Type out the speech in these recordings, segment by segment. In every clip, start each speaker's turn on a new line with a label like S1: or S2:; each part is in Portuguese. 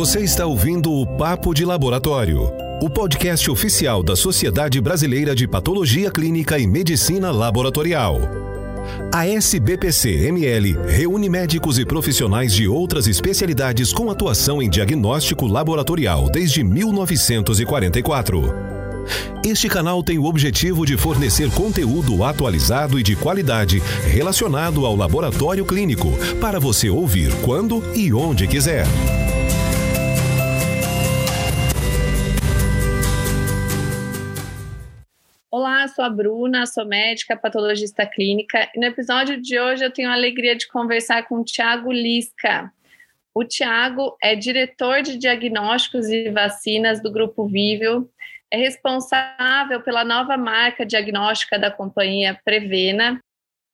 S1: Você está ouvindo o Papo de Laboratório, o podcast oficial da Sociedade Brasileira de Patologia Clínica e Medicina Laboratorial. A SBPC-ML reúne médicos e profissionais de outras especialidades com atuação em diagnóstico laboratorial desde 1944. Este canal tem o objetivo de fornecer conteúdo atualizado e de qualidade relacionado ao laboratório clínico para você ouvir quando e onde quiser.
S2: Olá, sou a Bruna, sou médica, patologista clínica, e no episódio de hoje eu tenho a alegria de conversar com o Tiago Lisca. O Tiago é diretor de diagnósticos e vacinas do Grupo Vívio, é responsável pela nova marca diagnóstica da companhia Prevena,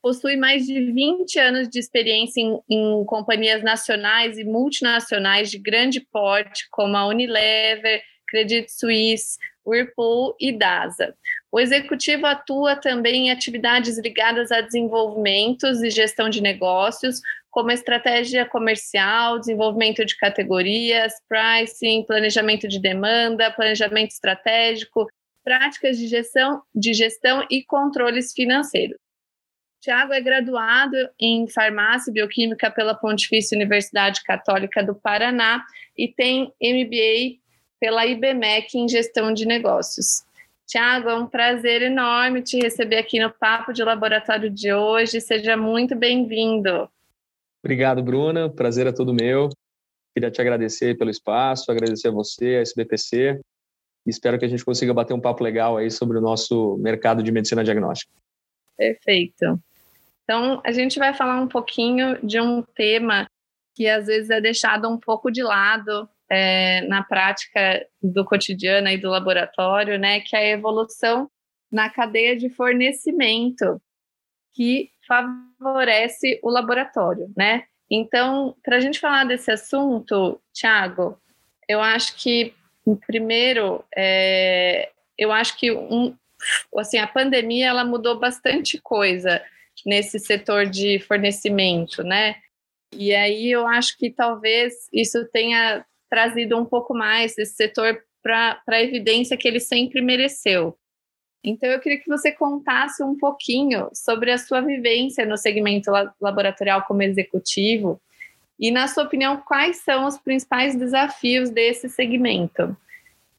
S2: possui mais de 20 anos de experiência em, em companhias nacionais e multinacionais de grande porte, como a Unilever, Credit Suisse, Whirlpool e DASA. O executivo atua também em atividades ligadas a desenvolvimentos e gestão de negócios, como estratégia comercial, desenvolvimento de categorias, pricing, planejamento de demanda, planejamento estratégico, práticas de gestão, de gestão e controles financeiros. Tiago é graduado em farmácia e bioquímica pela Pontifícia Universidade Católica do Paraná e tem MBA pela IBMEC em gestão de negócios. Tiago, é um prazer enorme te receber aqui no Papo de Laboratório de hoje. Seja muito bem-vindo.
S3: Obrigado, Bruna. Prazer é todo meu. Queria te agradecer pelo espaço, agradecer a você, a SBPC. Espero que a gente consiga bater um papo legal aí sobre o nosso mercado de medicina diagnóstica.
S2: Perfeito. Então, a gente vai falar um pouquinho de um tema que às vezes é deixado um pouco de lado é, na prática do cotidiano e do laboratório, né, que é a evolução na cadeia de fornecimento que favorece o laboratório, né? Então, para a gente falar desse assunto, Tiago, eu acho que primeiro, é, eu acho que um, assim, a pandemia ela mudou bastante coisa nesse setor de fornecimento, né? E aí eu acho que talvez isso tenha trazido um pouco mais esse setor para a evidência que ele sempre mereceu. Então, eu queria que você contasse um pouquinho sobre a sua vivência no segmento laboratorial como executivo e, na sua opinião, quais são os principais desafios desse segmento?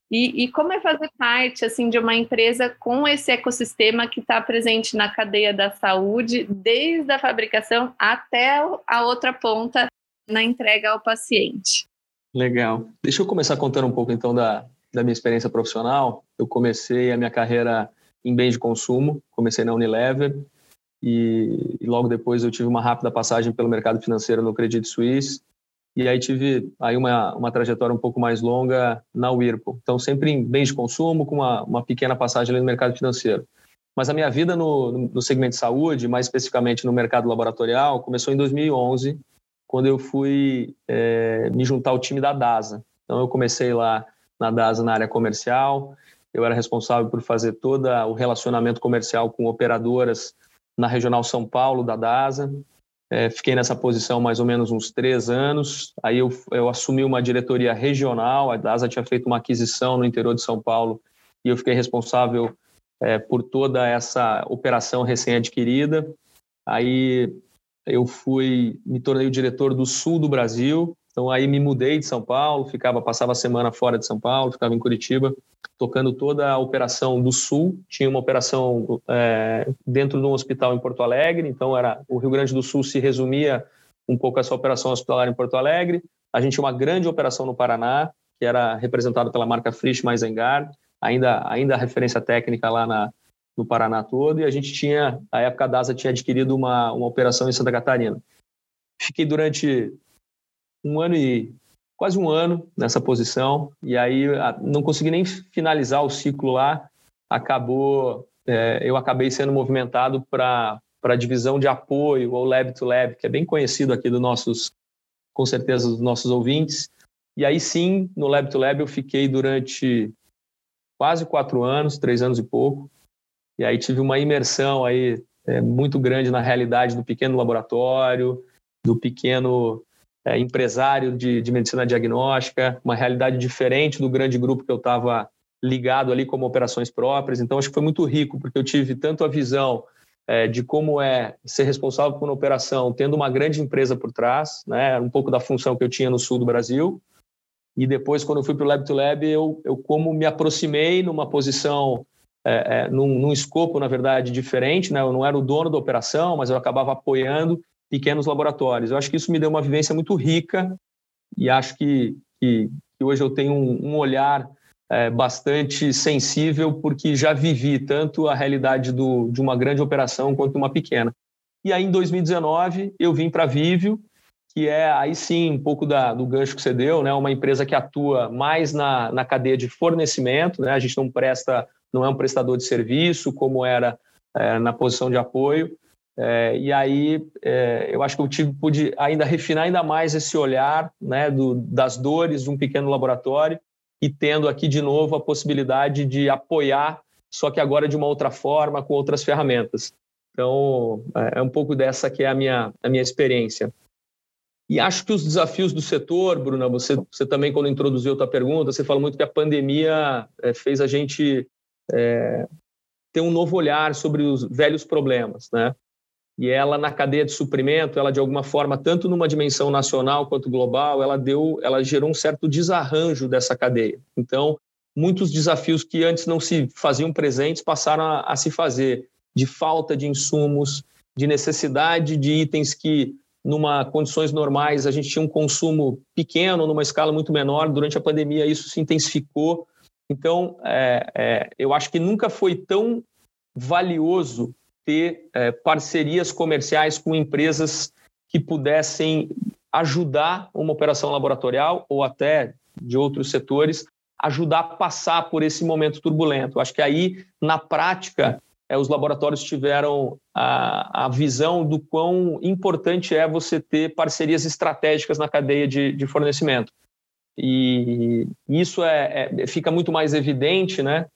S2: E, e como é fazer parte assim de uma empresa com esse ecossistema que está presente na cadeia da saúde, desde a fabricação até a outra ponta na entrega ao paciente?
S3: Legal. Deixa eu começar contando um pouco então da, da minha experiência profissional. Eu comecei a minha carreira em bens de consumo, comecei na Unilever e, e, logo depois eu tive uma rápida passagem pelo mercado financeiro no Credit Suisse e aí tive aí uma, uma trajetória um pouco mais longa na Whirlpool. Então sempre em bens de consumo com uma, uma pequena passagem no mercado financeiro. Mas a minha vida no, no segmento de saúde, mais especificamente no mercado laboratorial, começou em 2011 quando eu fui é, me juntar ao time da DASA. Então, eu comecei lá na DASA na área comercial, eu era responsável por fazer todo o relacionamento comercial com operadoras na Regional São Paulo da DASA. É, fiquei nessa posição mais ou menos uns três anos. Aí eu, eu assumi uma diretoria regional, a DASA tinha feito uma aquisição no interior de São Paulo e eu fiquei responsável é, por toda essa operação recém-adquirida. Aí eu fui, me tornei o diretor do sul do Brasil. Então aí me mudei de São Paulo, ficava, passava a semana fora de São Paulo, ficava em Curitiba, tocando toda a operação do sul. Tinha uma operação é, dentro de um hospital em Porto Alegre, então era o Rio Grande do Sul se resumia um pouco essa operação hospitalar em Porto Alegre. A gente tinha uma grande operação no Paraná, que era representada pela marca Frisch Maisengard, ainda ainda a referência técnica lá na, no Paraná todo, e a gente tinha, a época a DASA tinha adquirido uma, uma operação em Santa Catarina. Fiquei durante um ano e quase um ano nessa posição, e aí não consegui nem finalizar o ciclo lá, acabou, é, eu acabei sendo movimentado para para a divisão de apoio, ou Lab to Lab, que é bem conhecido aqui dos nossos, com certeza, dos nossos ouvintes. E aí sim, no Lab to Lab eu fiquei durante quase quatro anos, três anos e pouco, e aí tive uma imersão aí é, muito grande na realidade do pequeno laboratório, do pequeno é, empresário de, de, medicina diagnóstica, uma realidade diferente do grande grupo que eu estava ligado ali como operações próprias. Então, acho que foi muito rico, porque eu tive tanto a visão é, de como é ser responsável por uma operação, tendo uma grande empresa por trás, né, um pouco da função que eu tinha no sul do Brasil. E depois, quando eu fui para o Lab to Lab, eu, eu como me aproximei numa posição, é, é, num, num, escopo, na verdade, diferente. Né? Eu não era o dono da operação, mas eu acabava apoiando pequenos laboratórios. Eu acho que isso me deu uma vivência muito rica e acho que, que, que hoje eu tenho um, um olhar é, bastante sensível, porque já vivi tanto a realidade do, de uma grande operação quanto uma pequena. E aí, em 2019, eu vim para a Vivio, que é aí sim um pouco da, do gancho que você deu, né? uma empresa que atua mais na, na cadeia de fornecimento, né? a gente não presta, não é um prestador de serviço como era é, na posição de apoio, é, e aí é, eu acho que eu tive, pude ainda refinar ainda mais esse olhar né, do, das dores de um pequeno laboratório e tendo aqui de novo a possibilidade de apoiar, só que agora de uma outra forma, com outras ferramentas. Então, é, é um pouco dessa que é a minha, a minha experiência. E acho que os desafios do setor, Bruna, você, você também, quando introduziu a tua pergunta, você falou muito que a pandemia é, fez a gente é, ter um novo olhar sobre os velhos problemas, né? E ela na cadeia de suprimento, ela de alguma forma, tanto numa dimensão nacional quanto global, ela deu, ela gerou um certo desarranjo dessa cadeia. Então, muitos desafios que antes não se faziam presentes passaram a, a se fazer, de falta de insumos, de necessidade de itens que numa condições normais a gente tinha um consumo pequeno, numa escala muito menor. Durante a pandemia isso se intensificou. Então, é, é, eu acho que nunca foi tão valioso ter é, parcerias comerciais com empresas que pudessem ajudar uma operação laboratorial ou até de outros setores, ajudar a passar por esse momento turbulento. Acho que aí, na prática, é, os laboratórios tiveram a, a, visão do quão importante é você ter parcerias estratégicas na cadeia de, de fornecimento. E isso é, é, fica muito mais evidente né,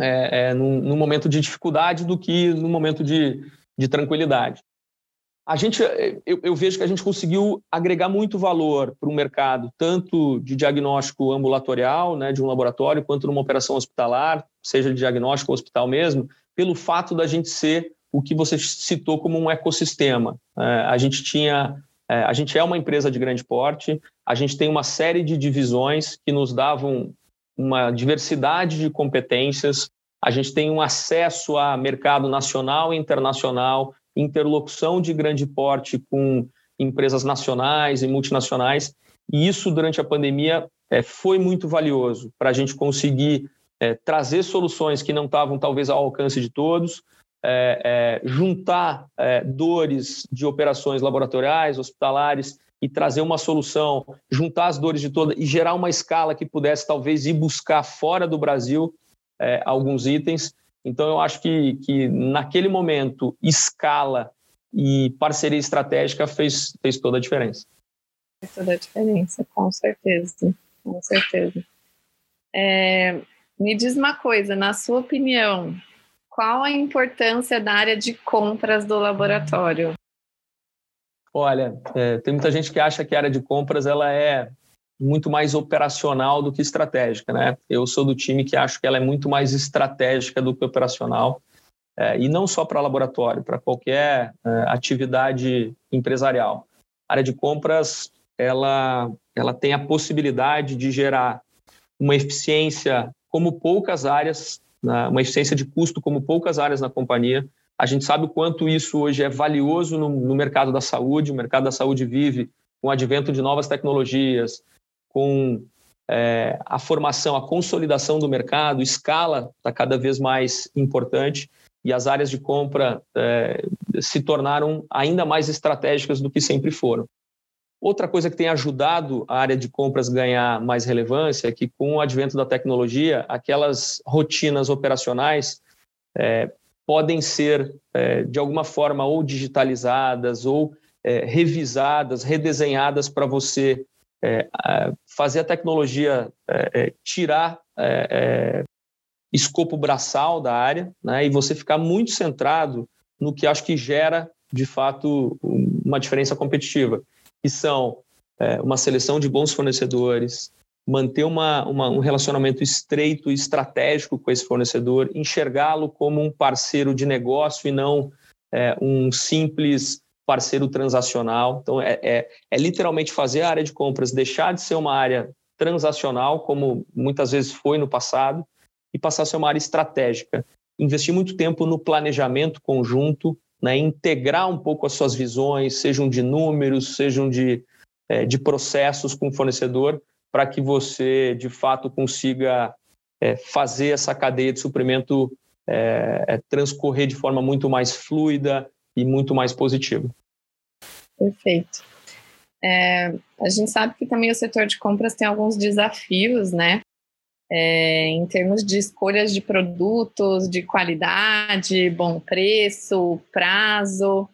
S3: é, é, num, num, momento de dificuldade do que no momento de, de tranquilidade. A gente, eu, eu, vejo que a gente conseguiu agregar muito valor para o mercado, tanto de diagnóstico ambulatorial, né, de um laboratório, quanto numa operação hospitalar, seja de diagnóstico ou hospital mesmo, pelo fato da gente ser o que você citou como um ecossistema. É, a gente tinha, é, a gente é uma empresa de grande porte, a gente tem uma série de divisões que nos davam uma diversidade de competências, a gente tem um acesso a mercado nacional e internacional, interlocução de grande porte com empresas nacionais e multinacionais, e isso durante a pandemia é, foi muito valioso para a gente conseguir é, trazer soluções que não estavam talvez ao alcance de todos, é, é juntar é, dores de operações laboratoriais, hospitalares e trazer uma solução, juntar as dores de toda e gerar uma escala que pudesse talvez ir buscar fora do Brasil é, alguns itens. Então, eu acho que, que naquele momento, escala e parceria estratégica fez, fez toda a diferença.
S2: Fez toda a diferença, com certeza. Com certeza. É, me diz uma coisa, na sua opinião, qual a importância da área de compras do laboratório?
S3: Olha, é, tem muita gente que acha que a área de compras ela é muito mais operacional do que estratégica, né? Eu sou do time que acho que ela é muito mais estratégica do que operacional, é, e não só para laboratório, para qualquer é, atividade empresarial. A área de compras ela ela tem a possibilidade de gerar uma eficiência como poucas áreas, né? uma eficiência de custo como poucas áreas na companhia, a gente sabe o quanto isso hoje é valioso no, no mercado da saúde. O mercado da saúde vive com o advento de novas tecnologias, com é, a formação, a consolidação do mercado, escala está cada vez mais importante e as áreas de compra é, se tornaram ainda mais estratégicas do que sempre foram. Outra coisa que tem ajudado a área de compras ganhar mais relevância é que, com o advento da tecnologia, aquelas rotinas operacionais é, podem ser, é, de alguma forma, ou digitalizadas, ou é, revisadas, redesenhadas para você é, fazer a tecnologia é, é, tirar escopo braçal da área né, e você ficar muito centrado no que acho que gera, de fato, uma diferença competitiva, que são uma seleção de bons fornecedores, manter uma, uma, um relacionamento estreito e estratégico com esse fornecedor, enxergá-lo como um parceiro de negócio e não é, um simples parceiro transacional. Então, é, é, é, literalmente fazer a área de compras deixar de ser uma área transacional, como muitas vezes foi no passado, e passar a ser uma área estratégica. Investir muito tempo no planejamento conjunto, né, integrar um pouco as suas visões, sejam de números, sejam de, é, de processos com o fornecedor, para que você, de fato, consiga é, fazer essa cadeia de suprimento é, é, transcorrer de forma muito mais fluida e muito mais positiva.
S2: Perfeito. É, a gente sabe que também o setor de compras tem alguns desafios, né? É, em termos de escolhas de produtos, de qualidade, bom preço, prazo.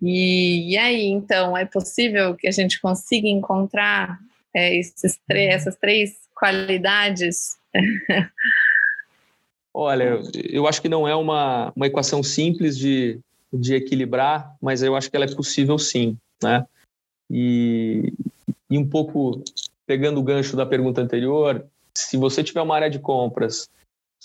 S2: E, e aí, então, é possível que a gente consiga encontrar é, esses essas três qualidades?
S3: Olha, eu acho que não é uma, uma equação simples de, de equilibrar, mas eu acho que ela é possível sim, né? E, e um pouco pegando o gancho da pergunta anterior, se você tiver uma área de compras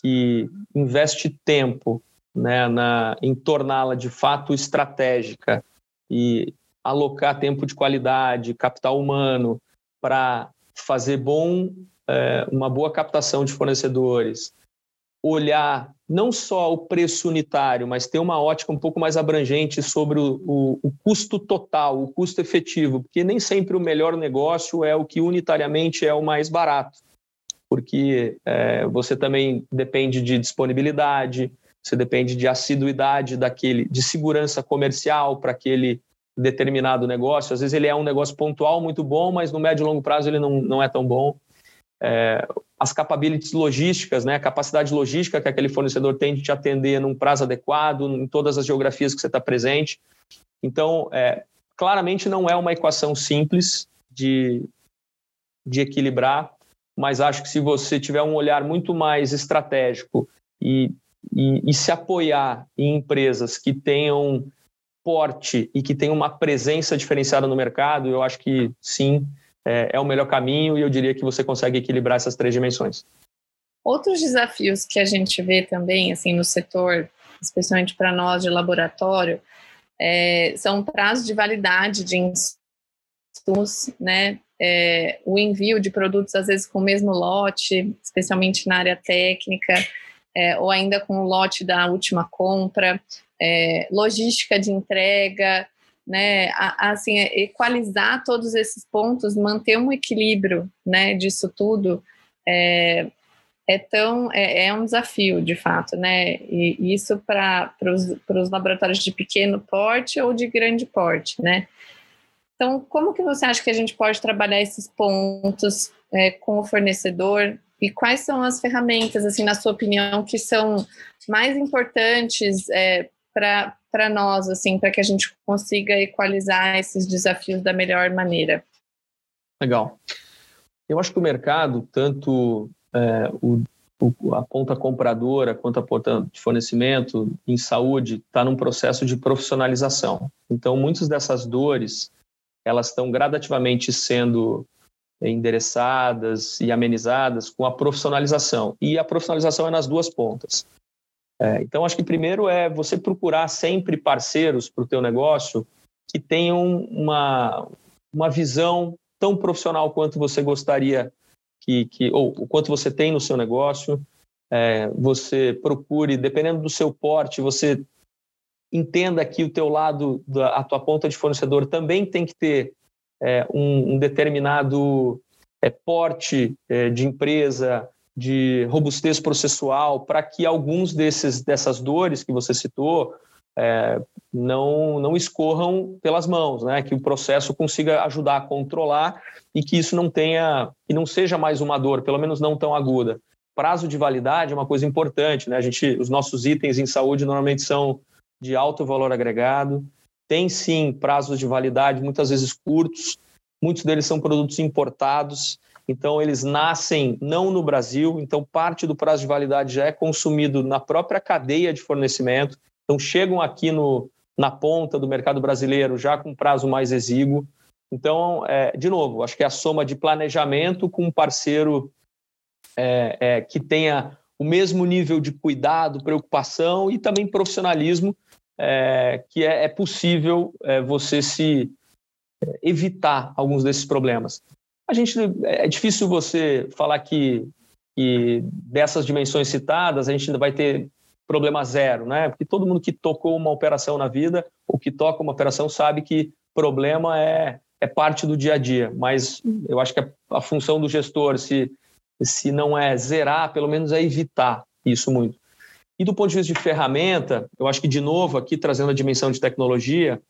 S3: que investe tempo né, na, em torná-la de fato estratégica e alocar tempo de qualidade, capital humano para fazer bom, é, uma boa captação de fornecedores, olhar não só o preço unitário, mas ter uma ótica um pouco mais abrangente sobre o, o, o, custo total, o custo efetivo, porque nem sempre o melhor negócio é o que unitariamente é o mais barato, porque é, você também depende de disponibilidade, você depende de assiduidade daquele, de segurança comercial para aquele determinado negócio. Às vezes ele é um negócio pontual muito bom, mas no médio e longo prazo ele não, não é tão bom. É, as capabilities logísticas, né, a capacidade logística que aquele fornecedor tem de te atender num prazo adequado, em todas as geografias que você está presente. Então, é, claramente não é uma equação simples de, de equilibrar, mas acho que se você tiver um olhar muito mais estratégico e, e, e se apoiar em empresas que tenham porte e que tem uma presença diferenciada no mercado, eu acho que sim, é, é o melhor caminho e eu diria que você consegue equilibrar essas três dimensões.
S2: Outros desafios que a gente vê também, assim, no setor, especialmente para nós de laboratório, é, são prazos de validade de insumos, né? É, o envio de produtos, às vezes, com o mesmo lote, especialmente na área técnica, é, ou ainda com o lote da última compra é, logística de entrega, né, assim, é, equalizar todos esses pontos, manter um equilíbrio, né, disso tudo, é, é tão é, é um desafio de fato, né? E isso para os laboratórios de pequeno porte ou de grande porte, né? Então, como que você acha que a gente pode trabalhar esses pontos é, com o fornecedor e quais são as ferramentas, assim, na sua opinião, que são mais importantes é, para nós, assim, para que a gente consiga equalizar esses desafios da melhor maneira.
S3: Legal. Eu acho que o mercado, tanto é, o, o, a ponta compradora quanto a ponta de fornecimento em saúde, está num processo de profissionalização. Então, muitas dessas dores, elas estão gradativamente sendo endereçadas e amenizadas com a profissionalização. E a profissionalização é nas duas pontas. É, então, acho que primeiro é você procurar sempre parceiros para o teu negócio que tenham uma, uma visão tão profissional quanto você gostaria que, que ou o quanto você tem no seu negócio. É, você procure, dependendo do seu porte, você entenda que o teu lado, da, a tua ponta de fornecedor também tem que ter é, um, um, determinado é, porte é, de empresa, de robustez processual para que alguns desses dessas dores que você citou é, não não escorram pelas mãos, né? Que o processo consiga ajudar a controlar e que isso não tenha e não seja mais uma dor, pelo menos não tão aguda. Prazo de validade é uma coisa importante, né? A gente, os nossos itens em saúde normalmente são de alto valor agregado, tem sim prazos de validade muitas vezes curtos, muitos deles são produtos importados então, eles nascem não no Brasil, então parte do prazo de validade já é consumido na própria cadeia de fornecimento. Então, chegam aqui no, na ponta do mercado brasileiro já com prazo mais exíguo. Então, é, de novo, acho que é a soma de planejamento com um parceiro é, é, que tenha o mesmo nível de cuidado, preocupação e também profissionalismo é, que é, é possível é, você se evitar alguns desses problemas. A gente é difícil você falar que, que dessas dimensões citadas a gente ainda vai ter problema zero, né? Porque todo mundo que tocou uma operação na vida ou que toca uma operação sabe que problema é, é parte do dia a dia. Mas eu acho que a, a função do gestor, se, se não é zerar, pelo menos é evitar isso muito. E do ponto de vista de ferramenta, eu acho que, de novo, aqui trazendo a dimensão de tecnologia,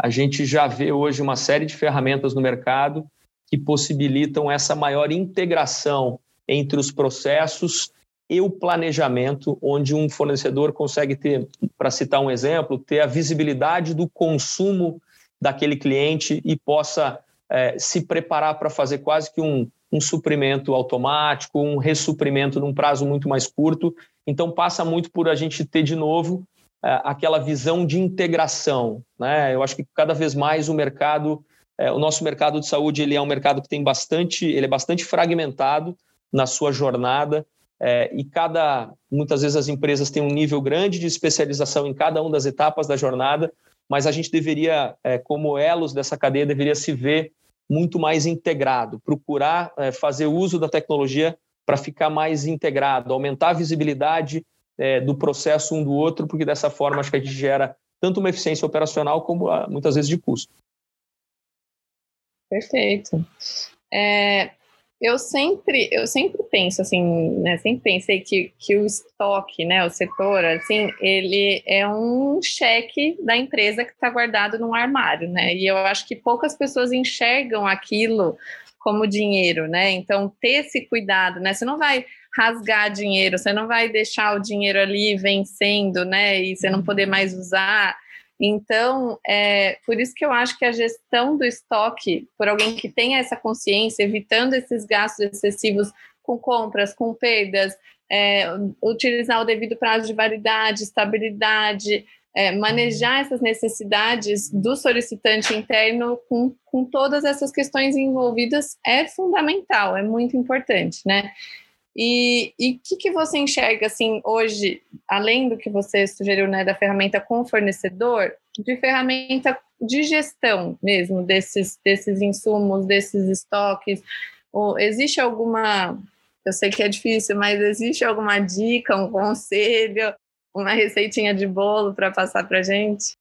S3: a gente já vê hoje uma série de ferramentas no mercado que possibilitam essa maior integração entre os processos e o planejamento, onde um fornecedor consegue ter, para citar um exemplo, ter a visibilidade do consumo daquele cliente e possa é, se preparar para fazer quase que um, um suprimento automático, um ressuprimento num prazo muito mais curto. Então, passa muito por a gente ter, de novo, é, aquela visão de integração. Né? Eu acho que cada vez mais o mercado, é, o nosso mercado de saúde, ele é um mercado que tem bastante, ele é bastante fragmentado na sua jornada, é, e cada, muitas vezes as empresas têm um nível grande de especialização em cada uma das etapas da jornada, mas a gente deveria, é, como elos dessa cadeia, deveria se ver muito mais integrado, procurar é, fazer uso da tecnologia para ficar mais integrado, aumentar a visibilidade é, do processo um do outro, porque dessa forma acho que a gente gera tanto uma eficiência operacional como ah, muitas vezes de custo.
S2: Perfeito. É, eu sempre, eu sempre penso assim, né? Sempre pensei que, que o estoque, né? O setor, assim, ele é um cheque da empresa que está guardado num armário, né? E eu acho que poucas pessoas enxergam aquilo como dinheiro, né? Então ter esse cuidado, né? Você não vai rasgar dinheiro, você não vai deixar o dinheiro ali vencendo, né? E você não poder mais usar. Então, é, por isso que eu acho que a gestão do estoque, por alguém que tenha essa consciência, evitando esses gastos excessivos com compras, com perdas, é, utilizar o devido prazo de validade, estabilidade, é, manejar essas necessidades do solicitante interno com, com todas essas questões envolvidas é fundamental, é muito importante, né? E o que, que você enxerga, assim, hoje, além do que você sugeriu, né, da ferramenta com fornecedor, de ferramenta de gestão mesmo desses, desses insumos, desses estoques? Ou existe alguma, eu sei que é difícil, mas existe alguma dica, um conselho, uma receitinha de bolo para passar para gente?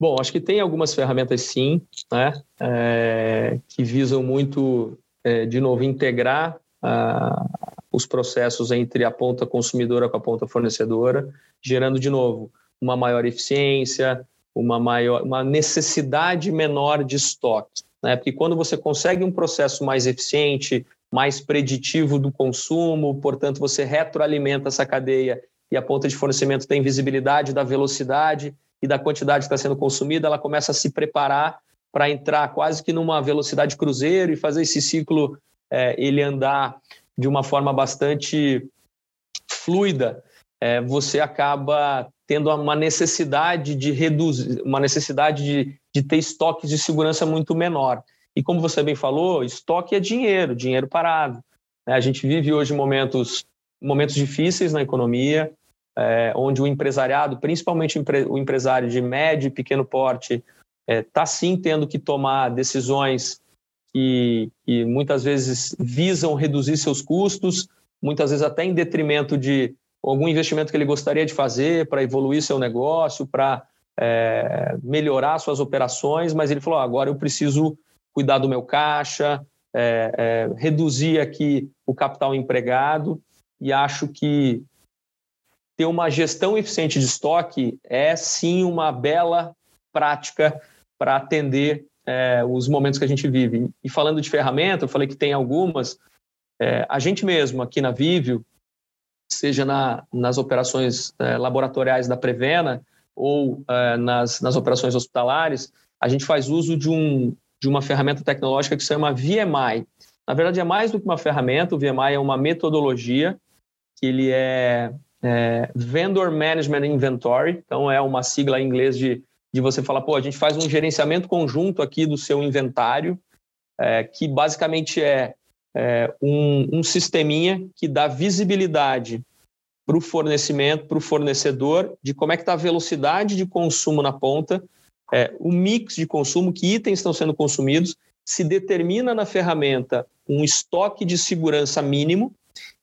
S3: Bom, acho que tem algumas ferramentas sim, né, é, que visam muito, é, de novo, integrar a, os processos entre a ponta consumidora com a ponta fornecedora, gerando de novo uma maior eficiência, uma maior, uma necessidade menor de estoque, né? Porque quando você consegue um processo mais eficiente, mais preditivo do consumo, portanto você retroalimenta essa cadeia e a ponta de fornecimento tem visibilidade da velocidade e da quantidade que está sendo consumida, ela começa a se preparar para entrar quase que numa velocidade cruzeiro e fazer esse ciclo é, ele andar de uma forma bastante fluida, é, você acaba tendo uma necessidade de reduzir, uma necessidade de, de ter estoques de segurança muito menor. E como você bem falou, estoque é dinheiro, dinheiro parado. É, a gente vive hoje momentos, momentos difíceis na economia, é, onde o empresariado, principalmente o empresário de médio e pequeno porte, está é, tá sim tendo que tomar decisões que, que muitas vezes visam reduzir seus custos, muitas vezes até em detrimento de algum investimento que ele gostaria de fazer para evoluir seu negócio, para é, melhorar suas operações, mas ele falou: ah, agora eu preciso cuidar do meu caixa, é, é, reduzir aqui o capital empregado, e acho que ter uma gestão eficiente de estoque é sim uma bela prática para atender é, os momentos que a gente vive. E falando de ferramenta, eu falei que tem algumas. É, a gente mesmo, aqui na Vivio, seja na, nas operações é, laboratoriais da Prevena ou é, nas, nas operações hospitalares, a gente faz uso de, um, de uma ferramenta tecnológica que se chama VMI. Na verdade, é mais do que uma ferramenta, o VMI é uma metodologia que ele é, é, Vendor Management Inventory, então é uma sigla em inglês de, de você falar, pô, a gente faz um gerenciamento conjunto aqui do seu inventário, é, que basicamente é, é um, um sisteminha que dá visibilidade para o fornecimento, para o fornecedor, de como é que está a velocidade de consumo na ponta, é, o mix de consumo, que itens estão sendo consumidos, se determina na ferramenta um estoque de segurança mínimo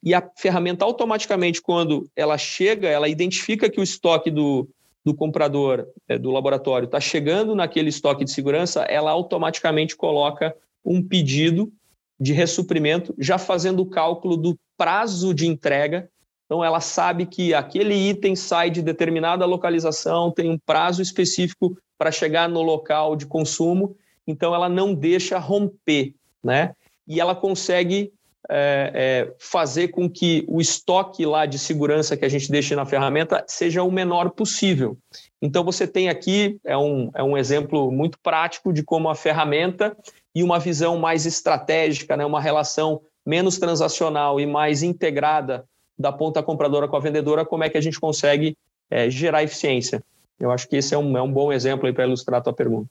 S3: e a ferramenta automaticamente, quando ela chega, ela identifica que o estoque do, do comprador, é, do laboratório, está chegando naquele estoque de segurança, ela automaticamente coloca um pedido de ressuprimento, já fazendo o cálculo do prazo de entrega. Então, ela sabe que aquele item sai de determinada localização, tem um prazo específico para chegar no local de consumo, então ela não deixa romper, né? E ela consegue é, é, fazer com que o estoque lá de segurança que a gente deixa na ferramenta seja o menor possível. Então, você tem aqui, é um, é um exemplo muito prático de como a ferramenta e uma visão mais estratégica, né, uma relação menos transacional e mais integrada da ponta compradora com a vendedora, como é que a gente consegue é, gerar eficiência. Eu acho que esse é um, é um bom exemplo para ilustrar a tua pergunta.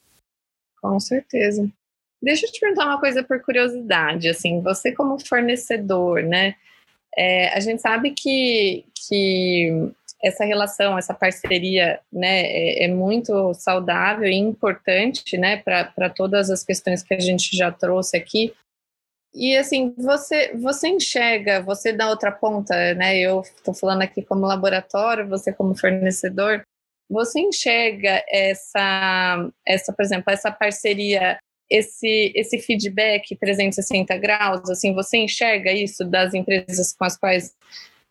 S2: Com certeza. Deixa eu te perguntar uma coisa por curiosidade, assim, você como fornecedor, né? É, a gente sabe que, que essa relação, essa parceria, né, é, é muito saudável e importante, né, para todas as questões que a gente já trouxe aqui. E assim, você você enxerga, você da outra ponta, né? Eu estou falando aqui como laboratório, você como fornecedor, você enxerga essa, essa, por exemplo, essa parceria esse, esse feedback 360 graus? Assim, você enxerga isso das empresas com as quais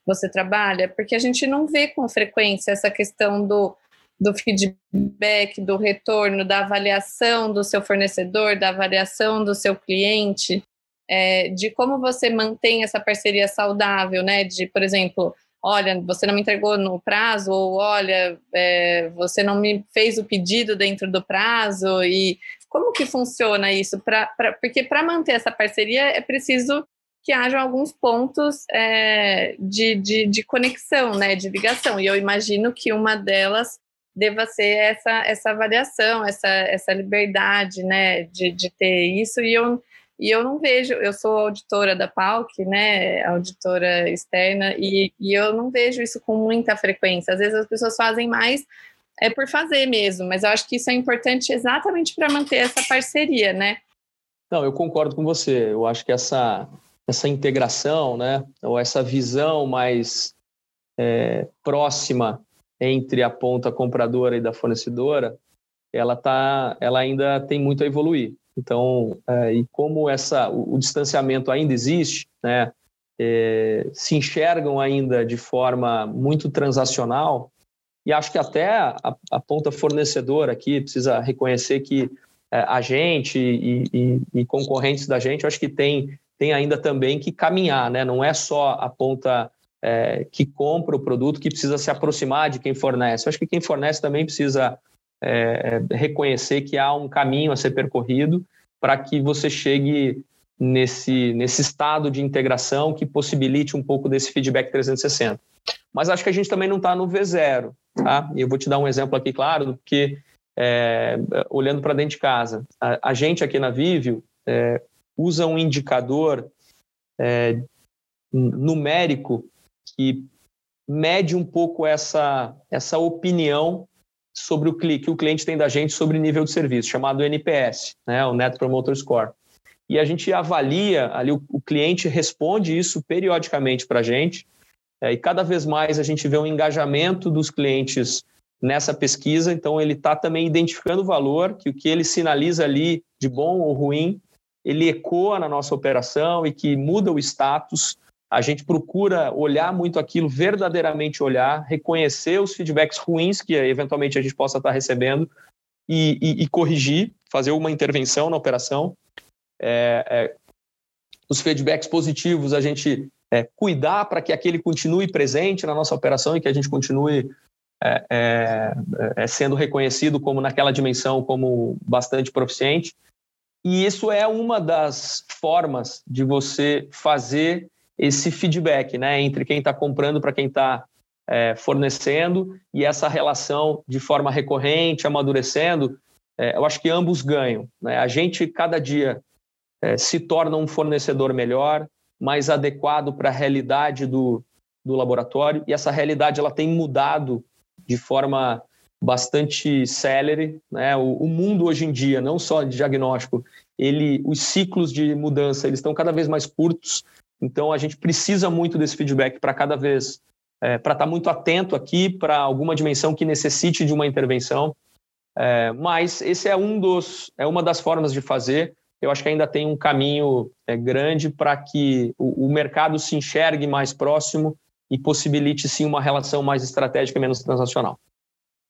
S2: você trabalha? Porque a gente não vê com frequência essa questão do, do feedback, do retorno, da avaliação do seu fornecedor, da avaliação do seu cliente, é, de como você mantém essa parceria saudável, né? De, por exemplo, olha, você não me entregou no prazo, ou olha, é, você não me fez o pedido dentro do prazo, e como que funciona isso? Pra, pra porque para manter essa parceria é preciso que haja alguns pontos é, de, de, de, conexão, né, de ligação. E eu imagino que uma delas deva ser essa, essa avaliação, essa, essa liberdade, né, de, de ter isso. E eu, e eu não vejo, eu sou auditora da PALC, né, auditora externa, e, e eu não vejo isso com muita frequência. Às vezes as pessoas fazem mais é por fazer mesmo, mas eu acho que isso é importante exatamente para manter essa parceria, né?
S3: Não, eu concordo com você. Eu acho que essa, essa integração, né, ou essa visão mais é, próxima entre a ponta compradora e da fornecedora, ela tá, ela ainda tem muito a evoluir. Então, é, e como essa, o, o, distanciamento ainda existe, né, é, se enxergam ainda de forma muito transacional, e acho que até a, a ponta fornecedora aqui precisa reconhecer que é, a gente e, e, e, concorrentes da gente, acho que tem, tem ainda também que caminhar, né? Não é só a ponta é, que compra o produto que precisa se aproximar de quem fornece. Acho que quem fornece também precisa é, é reconhecer que há um caminho a ser percorrido para que você chegue nesse, nesse estado de integração que possibilite um pouco desse feedback 360. Mas acho que a gente também não está no V0. Tá? E eu vou te dar um exemplo aqui, claro, porque é, olhando para dentro de casa, a, a, gente aqui na Vivio é, usa um indicador é, numérico que mede um pouco essa, essa opinião sobre o que o cliente tem da gente sobre nível de serviço, chamado NPS, né, o Net Promoter Score. E a gente avalia ali, o, o cliente responde isso periodicamente para a gente, é, e cada vez mais a gente vê um engajamento dos clientes nessa pesquisa, então ele está também identificando o valor, que o que ele sinaliza ali de bom ou ruim, ele ecoa na nossa operação e que muda o status. A gente procura olhar muito aquilo, verdadeiramente olhar, reconhecer os feedbacks ruins que eventualmente a gente possa estar recebendo e, e, e corrigir, fazer uma intervenção na operação. É, é, os feedbacks positivos a gente é, cuidar para que aquele continue presente na nossa operação e que a gente continue é, sendo reconhecido como naquela dimensão como bastante proficiente. E isso é uma das formas de você fazer esse feedback, né, entre quem está comprando para quem está é, fornecendo e essa relação de forma recorrente, amadurecendo, é, eu acho que ambos ganham. Né? A gente, cada dia, é, se torna um fornecedor melhor, mais adequado para a realidade do, do laboratório, e essa realidade ela tem mudado de forma bastante célere. Né? O, o, mundo hoje em dia, não só de diagnóstico, ele, os ciclos de mudança eles estão cada vez mais curtos. Então a gente precisa muito desse feedback para cada vez é, para estar tá muito atento aqui para alguma dimensão que necessite de uma intervenção. É, mas esse é um dos é uma das formas de fazer. Eu acho que ainda tem um caminho é, grande para que o, o mercado se enxergue mais próximo e possibilite sim uma relação mais estratégica e menos transacional.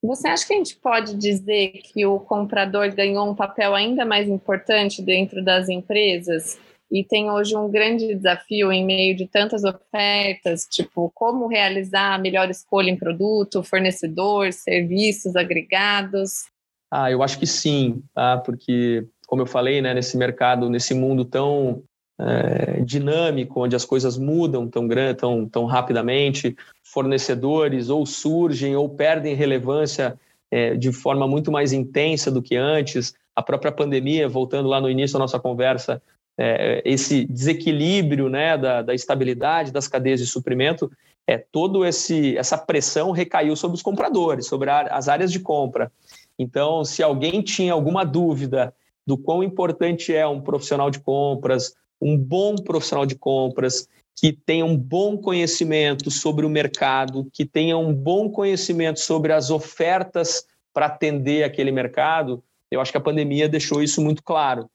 S2: Você acha que a gente pode dizer que o comprador ganhou um papel ainda mais importante dentro das empresas? E tem hoje um grande desafio em meio de tantas ofertas, tipo como realizar a melhor escolha em produto, fornecedor, serviços agregados?
S3: Ah, eu acho que sim, tá? porque, como eu falei, né, nesse mercado, nesse mundo tão é, dinâmico, onde as coisas mudam tão, tão, tão rapidamente, fornecedores ou surgem ou perdem relevância é, de forma muito mais intensa do que antes. A própria pandemia, voltando lá no início da nossa conversa, é, esse desequilíbrio né, da, da, estabilidade das cadeias de suprimento, é, todo esse essa pressão recaiu sobre os compradores, sobre a, as áreas de compra. Então, se alguém tinha alguma dúvida do quão importante é um profissional de compras, um bom profissional de compras, que tenha um bom conhecimento sobre o mercado, que tenha um bom conhecimento sobre as ofertas para atender aquele mercado, eu acho que a pandemia deixou isso muito claro.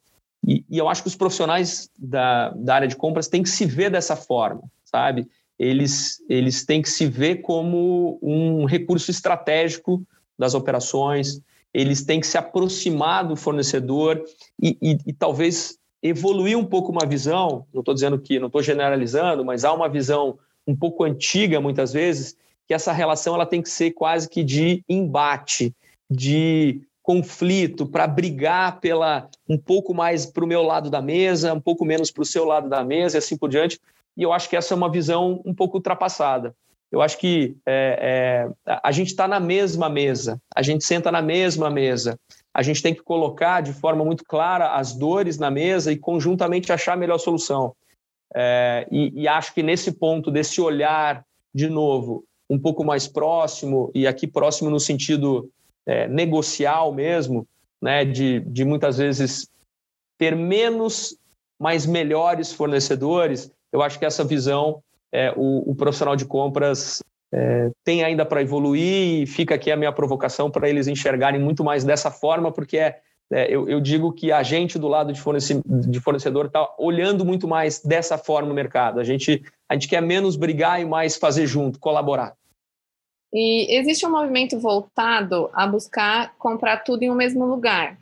S3: E, e, eu acho que os profissionais da, da área de compras têm que se ver dessa forma, sabe? Eles, eles têm que se ver como um recurso estratégico das operações, eles têm que se aproximar do fornecedor e, e, e talvez evoluir um pouco uma visão, não estou dizendo que, não estou generalizando, mas há uma visão um pouco antiga, muitas vezes, que essa relação ela tem que ser quase que de embate, de conflito, para brigar pela um pouco mais para o meu lado da mesa, um pouco menos para o seu lado da mesa e assim por diante. E eu acho que essa é uma visão um pouco ultrapassada. Eu acho que é, é, a gente está na mesma mesa, a gente senta na mesma mesa, a gente tem que colocar de forma muito clara as dores na mesa e conjuntamente achar a melhor solução. É, e, e acho que nesse ponto, desse olhar, de novo, um pouco mais próximo, e aqui próximo no sentido é, negocial mesmo, né, de, de muitas vezes ter menos, mas melhores fornecedores, eu acho que essa visão é, o, o profissional de compras é, tem ainda para evoluir e fica aqui a minha provocação para eles enxergarem muito mais dessa forma, porque é, é eu, eu, digo que a gente do lado de, fornece, de fornecedor está olhando muito mais dessa forma no mercado. A gente, a gente quer menos brigar e mais fazer junto, colaborar.
S2: E existe um movimento voltado a buscar comprar tudo em um mesmo lugar.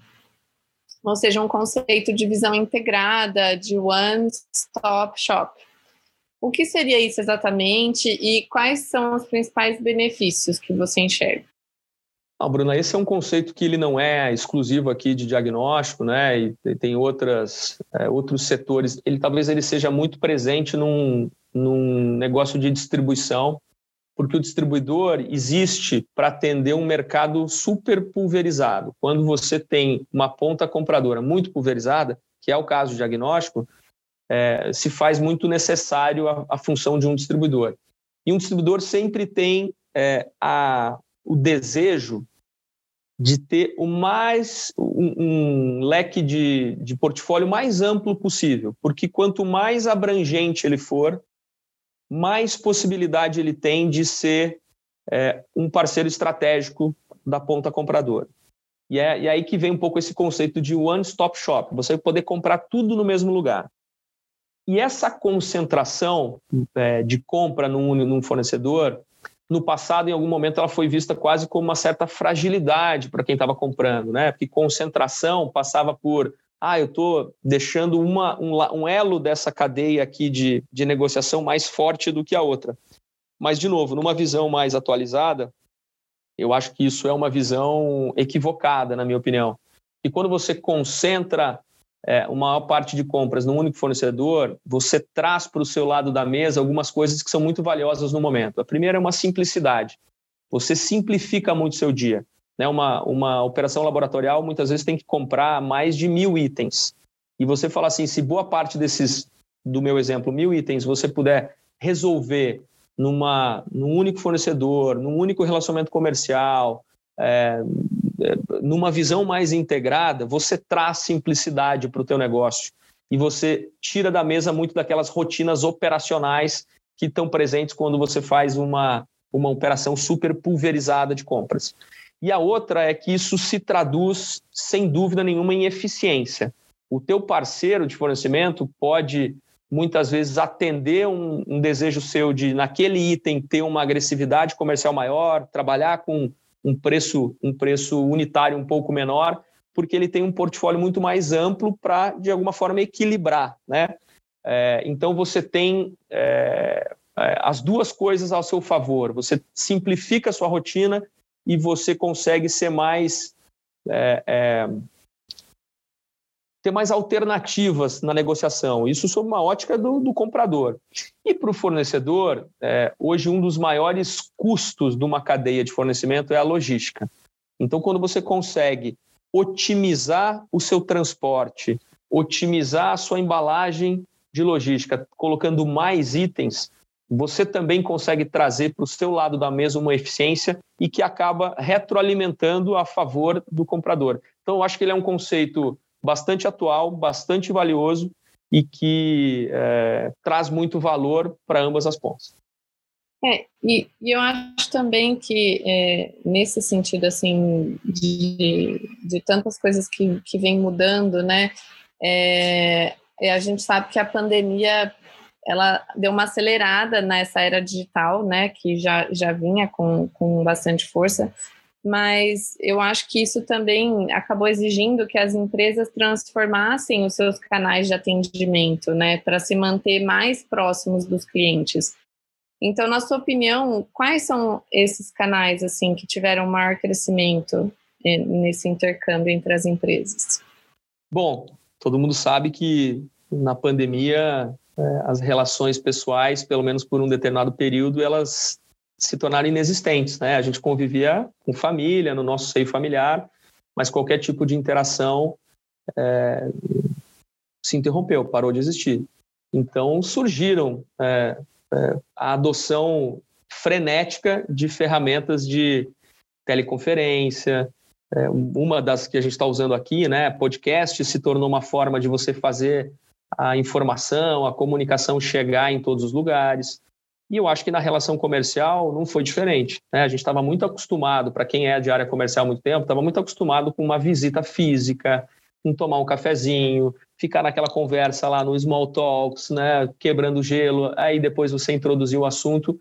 S2: Ou seja, um conceito de visão integrada, de one-stop shop. O que seria isso exatamente e quais são os principais benefícios que você enxerga?
S3: Ah, Bruna, esse é um conceito que ele não é exclusivo aqui de diagnóstico, né? E tem outras, é, outros setores. Ele talvez ele seja muito presente num, num negócio de distribuição, porque o distribuidor existe para atender um mercado super pulverizado. Quando você tem uma ponta compradora muito pulverizada, que é o caso do diagnóstico, é, se faz muito necessário a, a, função de um distribuidor. E um distribuidor sempre tem é, a, o desejo de ter o mais um, um leque de, de portfólio mais amplo possível, porque quanto mais abrangente ele for, mais possibilidade ele tem de ser é, um parceiro estratégico da ponta compradora. E é, e é aí que vem um pouco esse conceito de one-stop shop, você poder comprar tudo no mesmo lugar. E essa concentração é, de compra num, num fornecedor, no passado, em algum momento, ela foi vista quase como uma certa fragilidade para quem estava comprando, né? Porque concentração passava por ah, eu estou deixando uma, um, um, elo dessa cadeia aqui de, de negociação mais forte do que a outra. Mas, de novo, numa visão mais atualizada, eu acho que isso é uma visão equivocada, na minha opinião. E quando você concentra é, uma maior parte de compras num único fornecedor, você traz para o seu lado da mesa algumas coisas que são muito valiosas no momento. A primeira é uma simplicidade. Você simplifica muito o seu dia. Né? Uma, uma operação laboratorial muitas vezes tem que comprar mais de mil itens. E você fala assim: se boa parte desses, do meu exemplo, mil itens, você puder resolver numa, num único fornecedor, num único relacionamento comercial, é, numa visão mais integrada, você traz simplicidade para o teu negócio e você tira da mesa muito daquelas rotinas operacionais que estão presentes quando você faz uma, uma operação super pulverizada de compras. E a outra é que isso se traduz, sem dúvida nenhuma, em eficiência. O teu parceiro de fornecimento pode muitas vezes atender um, um desejo seu de naquele item ter uma agressividade comercial maior, trabalhar com um preço, um preço unitário um pouco menor, porque ele tem um portfólio muito mais amplo para, de alguma forma, equilibrar. Né? É, então, você tem é, é, as duas coisas ao seu favor. Você simplifica a sua rotina e você consegue ser mais. É, é, ter mais alternativas na negociação. Isso sob uma ótica do, do comprador. E para o fornecedor, é, hoje um dos maiores custos de uma cadeia de fornecimento é a logística. Então, quando você consegue otimizar o seu transporte, otimizar a sua embalagem de logística, colocando mais itens, você também consegue trazer para o seu lado da mesa uma eficiência e que acaba retroalimentando a favor do comprador. Então, eu acho que ele é um conceito bastante atual, bastante valioso e que é, traz muito valor para ambas as pontas.
S2: É, e, e, eu acho também que é, nesse sentido, assim, de, de tantas coisas que, que vem mudando, né, é, a gente sabe que a pandemia, ela deu uma acelerada nessa era digital, né, que já, já vinha com, com bastante força, mas eu acho que isso também acabou exigindo que as empresas transformassem os seus canais de atendimento, né, para se manter mais próximos dos clientes. Então, na sua opinião, quais são esses canais assim que tiveram maior crescimento eh, nesse intercâmbio entre as empresas?
S3: Bom, todo mundo sabe que na pandemia eh, as relações pessoais, pelo menos por um determinado período, elas se tornaram inexistentes. Né? A gente convivia com família, no nosso seio familiar, mas qualquer tipo de interação é, se interrompeu, parou de existir. Então surgiram é, é, a adoção frenética de ferramentas de teleconferência, é, uma das que a gente está usando aqui, né, podcast, se tornou uma forma de você fazer a informação, a comunicação chegar em todos os lugares. E eu acho que na relação comercial não foi diferente. Né? A gente estava muito acostumado, para quem é de área comercial há muito tempo, estava muito acostumado com uma visita física, com tomar um cafezinho, ficar naquela conversa lá no small talks, né? quebrando gelo, aí depois você introduziu o assunto.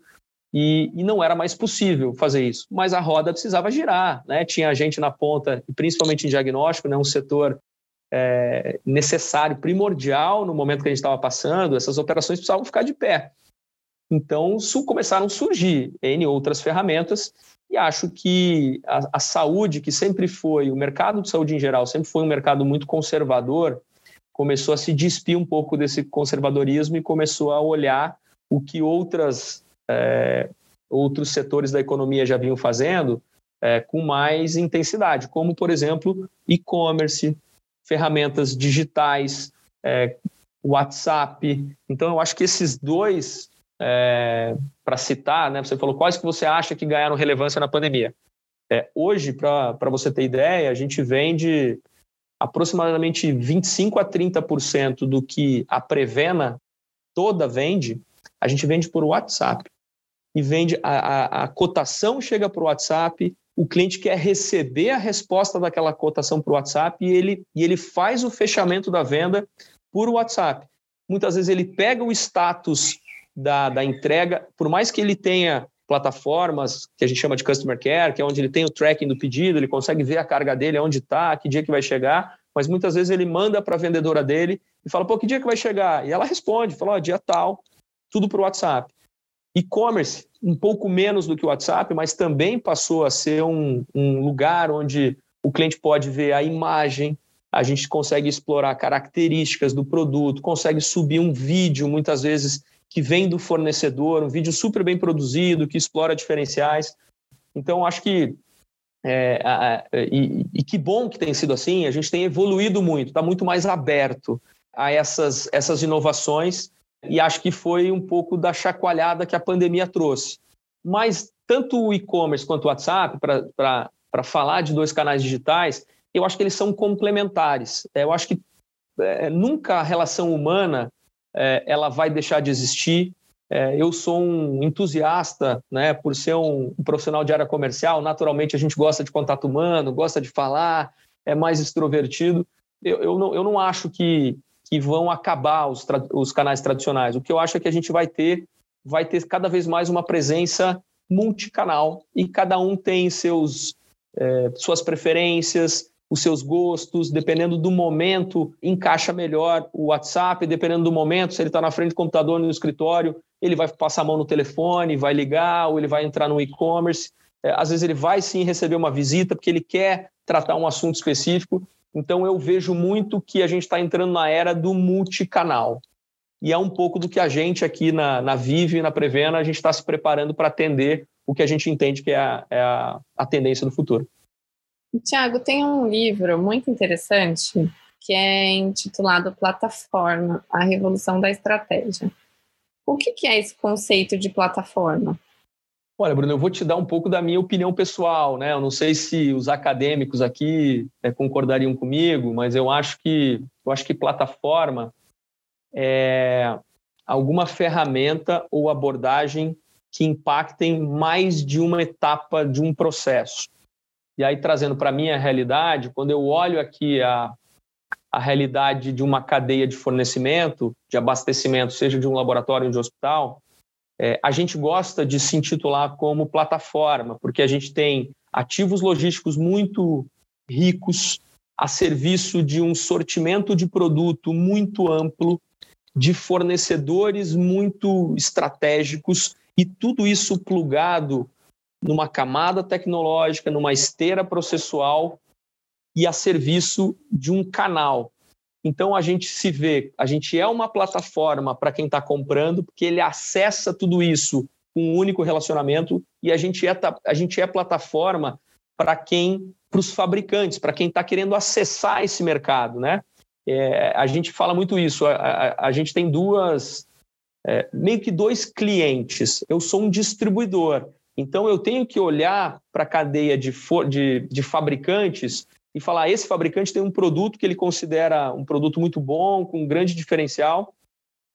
S3: E, e, não era mais possível fazer isso. Mas a roda precisava girar, né? Tinha gente na ponta, principalmente em diagnóstico, né? um setor é, necessário, primordial no momento que a gente estava passando, essas operações precisavam ficar de pé. Então, começaram a surgir N outras ferramentas e acho que a, a, saúde, que sempre foi, o mercado de saúde em geral, sempre foi um mercado muito conservador, começou a se despir um pouco desse conservadorismo e começou a olhar o que outras, é, outros setores da economia já vinham fazendo é, com mais intensidade, como, por exemplo, e-commerce, ferramentas digitais, é, WhatsApp. Então, eu acho que esses dois é, para citar, né, você falou quais que você acha que ganharam relevância na pandemia. É, hoje, para você ter ideia, a gente vende aproximadamente 25 a 30% do que a Prevena toda vende, a gente vende por WhatsApp. E vende a, a, a cotação chega para o WhatsApp, o cliente quer receber a resposta daquela cotação para o WhatsApp e ele, e ele faz o fechamento da venda por WhatsApp. Muitas vezes ele pega o status da, da entrega, por mais que ele tenha plataformas que a gente chama de customer care, que é onde ele tem o tracking do pedido, ele consegue ver a carga dele, onde está, que dia que vai chegar, mas muitas vezes ele manda para a vendedora dele e fala, pô, que dia que vai chegar? E ela responde, fala, ó, oh, dia tal, tudo para o WhatsApp. E-commerce, um pouco menos do que o WhatsApp, mas também passou a ser um, um lugar onde o cliente pode ver a imagem, a gente consegue explorar características do produto, consegue subir um vídeo, muitas vezes, que vem do fornecedor, um vídeo super bem produzido, que explora diferenciais. Então, acho que. É, e, e, que bom que tem sido assim, a gente tem evoluído muito, está muito mais aberto a essas, essas inovações, e acho que foi um pouco da chacoalhada que a pandemia trouxe. Mas tanto o e-commerce quanto o WhatsApp, para falar de dois canais digitais, eu acho que eles são complementares. É, eu acho que é, nunca a relação humana é, ela vai deixar de existir. É, eu sou um entusiasta, né, por ser um, um, profissional de área comercial. Naturalmente, a gente gosta de contato humano, gosta de falar, é mais extrovertido. Eu, eu, não, eu não acho que, que vão acabar os, os canais tradicionais. O que eu acho é que a gente vai ter, vai ter cada vez mais uma presença multicanal e cada um tem seus, é, suas preferências, os seus gostos, dependendo do momento, encaixa melhor o WhatsApp, dependendo do momento, se ele está na frente do computador no escritório, ele vai passar a mão no telefone, vai ligar, ou ele vai entrar no e-commerce. É, às vezes ele vai sim receber uma visita, porque ele quer tratar um assunto específico. Então eu vejo muito que a gente está entrando na era do multicanal. E é um pouco do que a gente aqui na, na Vive e na Prevena, a gente está se preparando para atender o que a gente entende que é a, é a, a tendência do futuro.
S2: Tiago, tem um livro muito interessante que é intitulado Plataforma, a Revolução da Estratégia. O que, que é esse conceito de plataforma?
S3: Olha, Bruno, eu vou te dar um pouco da minha opinião pessoal, né? Eu não sei se os acadêmicos aqui é, concordariam comigo, mas eu acho que eu acho que plataforma é alguma ferramenta ou abordagem que impactem mais de uma etapa de um processo. E aí, trazendo para a minha realidade, quando eu olho aqui a, a realidade de uma cadeia de fornecimento, de abastecimento, seja de um laboratório ou de um hospital, é, a gente gosta de se intitular como plataforma, porque a gente tem ativos logísticos muito ricos, a serviço de um sortimento de produto muito amplo, de fornecedores muito estratégicos, e tudo isso plugado numa camada tecnológica, numa esteira processual e a serviço de um canal. Então a gente se vê, a gente é uma plataforma para quem está comprando, porque ele acessa tudo isso com um único relacionamento, e a gente é, a gente é plataforma para quem, para os fabricantes, para quem está querendo acessar esse mercado, né? É, a gente fala muito isso. A, a, a gente tem duas, é, meio que dois clientes. Eu sou um distribuidor. Então, eu tenho que olhar para a cadeia de, de, de fabricantes e falar: esse fabricante tem um produto que ele considera um produto muito bom, com um grande diferencial,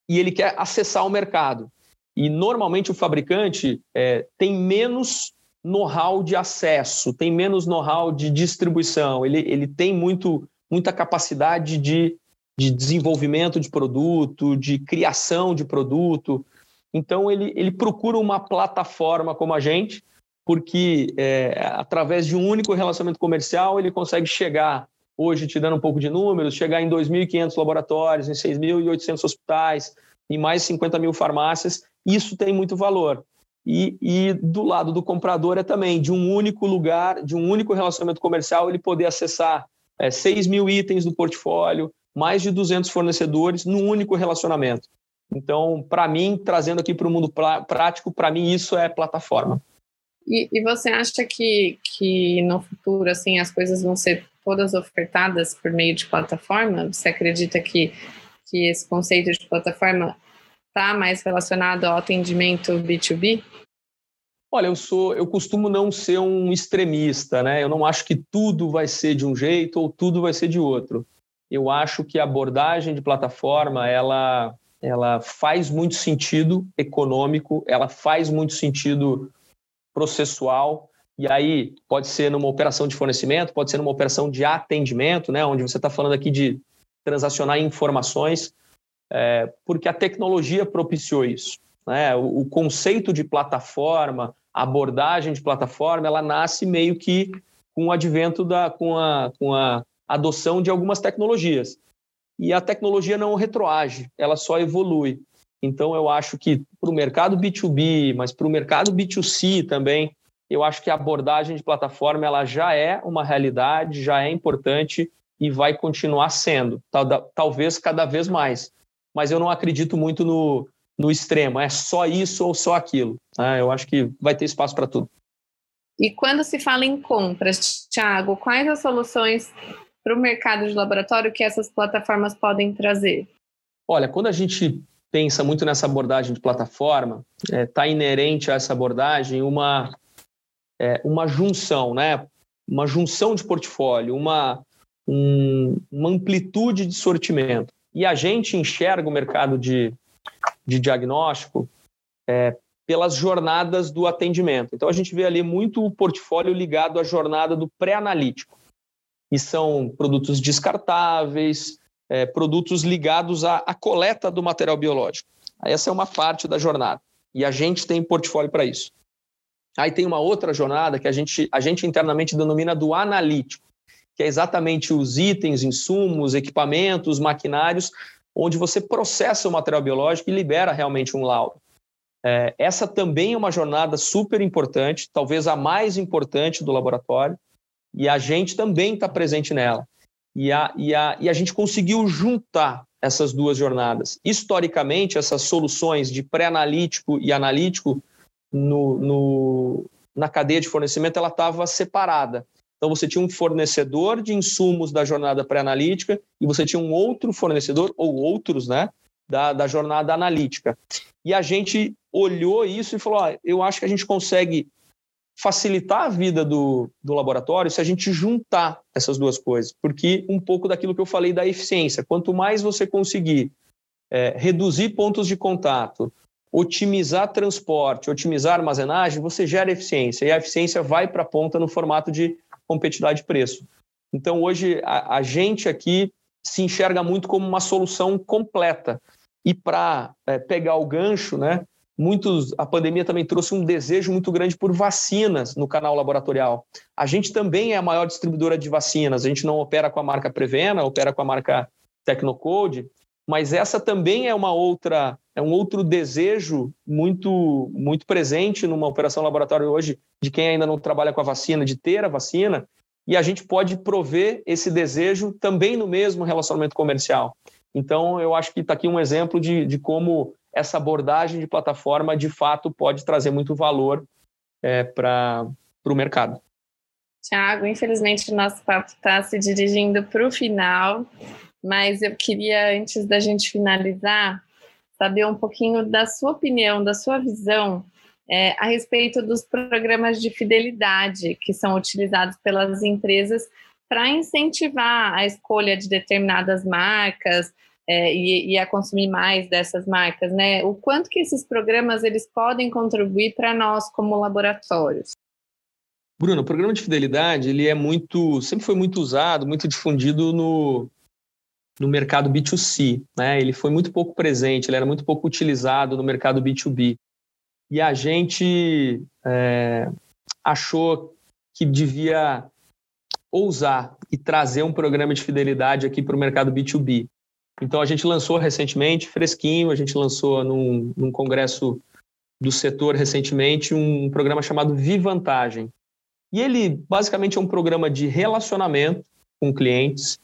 S3: e ele quer acessar o mercado. E normalmente o fabricante é, tem menos know-how de acesso, tem menos know-how de distribuição, ele, ele tem muito, muita capacidade de, de desenvolvimento de produto, de criação de produto. Então, ele, ele procura uma plataforma como a gente, porque é, através de um único relacionamento comercial, ele consegue chegar, hoje te dando um pouco de números, chegar em 2.500 laboratórios, em 6.800 hospitais, em mais 50 mil farmácias. Isso tem muito valor. E, e, do lado do comprador é também de um único lugar, de um único relacionamento comercial, ele poder acessar é, 6 mil itens do portfólio, mais de 200 fornecedores num único relacionamento. Então, para mim, trazendo aqui para o mundo prático, para mim isso é plataforma.
S2: E, e, você acha que, que no futuro assim as coisas vão ser todas ofertadas por meio de plataforma? Você acredita que, que esse conceito de plataforma está mais relacionado ao atendimento B2B?
S3: Olha, eu sou, eu costumo não ser um extremista, né? Eu não acho que tudo vai ser de um jeito ou tudo vai ser de outro. Eu acho que a abordagem de plataforma, ela ela faz muito sentido econômico, ela faz muito sentido processual, e aí pode ser numa operação de fornecimento, pode ser numa operação de atendimento, né, onde você está falando aqui de transacionar informações, é, porque a tecnologia propiciou isso. Né? O, o conceito de plataforma, a abordagem de plataforma, ela nasce meio que com o advento da, com a, com a adoção de algumas tecnologias e a tecnologia não retroage, ela só evolui. Então, eu acho que para o mercado B2B, mas para o mercado B2C também, eu acho que a abordagem de plataforma ela já é uma realidade, já é importante e vai continuar sendo, tal, talvez cada vez mais. Mas eu não acredito muito no, no extremo, é só isso ou só aquilo. Né? Eu acho que vai ter espaço para tudo.
S2: E quando se fala em compras, Thiago, quais as soluções para o mercado de laboratório que essas plataformas podem trazer?
S3: Olha, quando a gente pensa muito nessa abordagem de plataforma, está é, tá inerente a essa abordagem uma, é, uma junção, né? uma junção de portfólio, uma, um, uma amplitude de sortimento. E a gente enxerga o mercado de, de diagnóstico é, pelas jornadas do atendimento. Então, a gente vê ali muito o portfólio ligado à jornada do pré-analítico. E são produtos descartáveis, é, produtos ligados à, à, coleta do material biológico. Essa é uma parte da jornada. E a gente tem portfólio para isso. Aí tem uma outra jornada que a gente, a gente internamente denomina do analítico, que é exatamente os itens, insumos, equipamentos, maquinários, onde você processa o material biológico e libera realmente um laudo. É, essa também é uma jornada super importante, talvez a mais importante do laboratório, e a gente também está presente nela. E a, e, a, e a gente conseguiu juntar essas duas jornadas. Historicamente, essas soluções de pré-analítico e analítico no, no, na cadeia de fornecimento ela estava separada. Então você tinha um fornecedor de insumos da jornada pré-analítica e você tinha um outro fornecedor, ou outros, né, da, da jornada analítica. E a gente olhou isso e falou: ah, eu acho que a gente consegue facilitar a vida do, do laboratório se a gente juntar essas duas coisas, porque um pouco daquilo que eu falei da eficiência, quanto mais você conseguir é, reduzir pontos de contato, otimizar transporte, otimizar armazenagem, você gera eficiência, e a eficiência vai para a ponta no formato de competitividade de preço. Então, hoje, a, a gente aqui se enxerga muito como uma solução completa. E para é, pegar o gancho, né, muitos, a pandemia também trouxe um desejo muito grande por vacinas no canal laboratorial. A gente também é a maior distribuidora de vacinas. A gente não opera com a marca Prevena, opera com a marca Tecnocode, mas essa também é uma outra, é um outro desejo muito muito presente numa operação laboratório hoje de quem ainda não trabalha com a vacina, de ter a vacina, e a gente pode prover esse desejo também no mesmo relacionamento comercial. Então, eu acho que está aqui um exemplo de, de como essa abordagem de plataforma, de fato, pode trazer muito valor é, para o mercado.
S2: Tiago, infelizmente o nosso papo está se dirigindo para o final, mas eu queria, antes da gente finalizar, saber um pouquinho da sua opinião, da sua visão é, a respeito dos programas de fidelidade que são utilizados pelas empresas para incentivar a escolha de determinadas marcas, é, e, e, a consumir mais dessas marcas, né? O quanto que esses programas eles podem contribuir para nós como laboratórios?
S3: Bruno, o programa de fidelidade ele é muito, sempre foi muito usado, muito difundido no, no mercado B2C, né? Ele foi muito pouco presente, ele era muito pouco utilizado no mercado B2B. E a gente é, achou que devia ousar e trazer um programa de fidelidade aqui para o mercado B2B. Então a gente lançou recentemente, fresquinho, a gente lançou num, num congresso do setor recentemente um programa chamado Vivantagem. E ele basicamente é um programa de relacionamento com clientes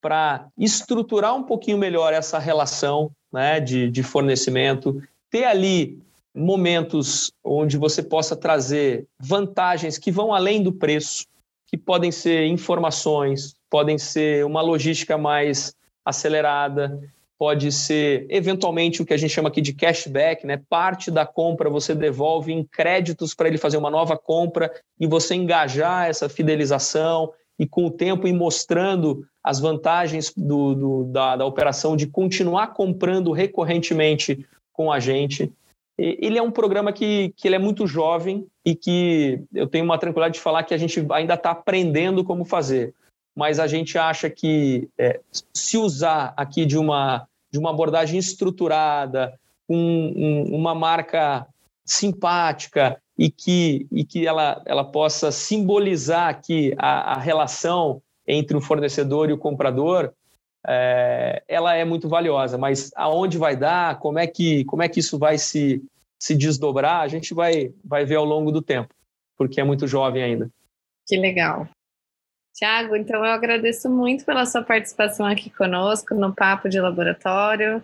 S3: para estruturar um pouquinho melhor essa relação né, de, de fornecimento, ter ali momentos onde você possa trazer vantagens que vão além do preço, que podem ser informações, podem ser uma logística mais acelerada, pode ser eventualmente o que a gente chama aqui de cashback, né? Parte da compra você devolve em créditos para ele fazer uma nova compra e você engajar essa fidelização e com o tempo ir mostrando as vantagens do, do da, da operação de continuar comprando recorrentemente com a gente. Ele é um programa que, que ele é muito jovem e que eu tenho uma tranquilidade de falar que a gente ainda está aprendendo como fazer mas a gente acha que é, se usar aqui de uma, de uma abordagem estruturada, com um, uma marca simpática e que, e que ela, ela possa simbolizar aqui a, a relação entre o fornecedor e o comprador, é, ela é muito valiosa. Mas aonde vai dar, como é que, como é que isso vai se, se desdobrar, a gente vai, vai ver ao longo do tempo, porque é muito jovem ainda.
S2: Que legal. Tiago, então eu agradeço muito pela sua participação aqui conosco no Papo de Laboratório.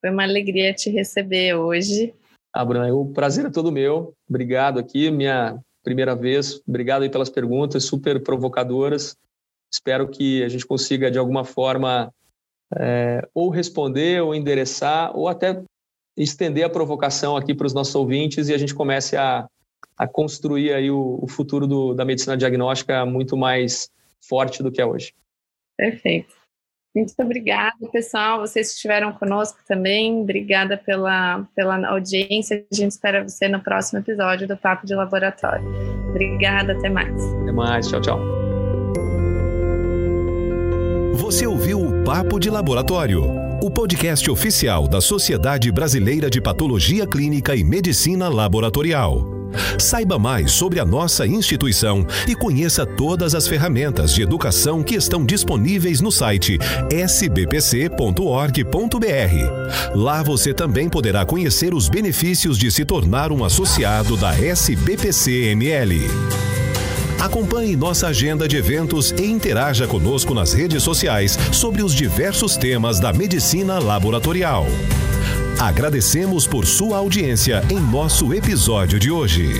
S2: Foi uma alegria te receber hoje.
S3: Ah, Bruna, o prazer é todo meu. Obrigado aqui, minha primeira vez. Obrigado aí pelas perguntas super provocadoras. Espero que a gente consiga, de alguma forma, é, ou responder, ou endereçar, ou até estender a provocação aqui para os nossos ouvintes e a gente comece a, a construir aí o, o futuro do, da medicina diagnóstica muito mais forte do que é hoje.
S2: Perfeito. Muito obrigada, pessoal. Vocês que estiveram conosco também. Obrigada pela, pela audiência. A gente espera você no próximo episódio do Papo de Laboratório. Obrigada, até mais.
S3: Até mais. Tchau, tchau.
S1: Você ouviu o Papo de Laboratório, o podcast oficial da Sociedade Brasileira de Patologia Clínica e Medicina Laboratorial. Saiba mais sobre a nossa instituição e conheça todas as ferramentas de educação que estão disponíveis no site sbpc.org.br. Lá você também poderá conhecer os benefícios de se tornar um associado da SBPC-ML. Acompanhe nossa agenda de eventos e interaja conosco nas redes sociais sobre os diversos temas da medicina laboratorial. Agradecemos por sua audiência em nosso episódio de hoje.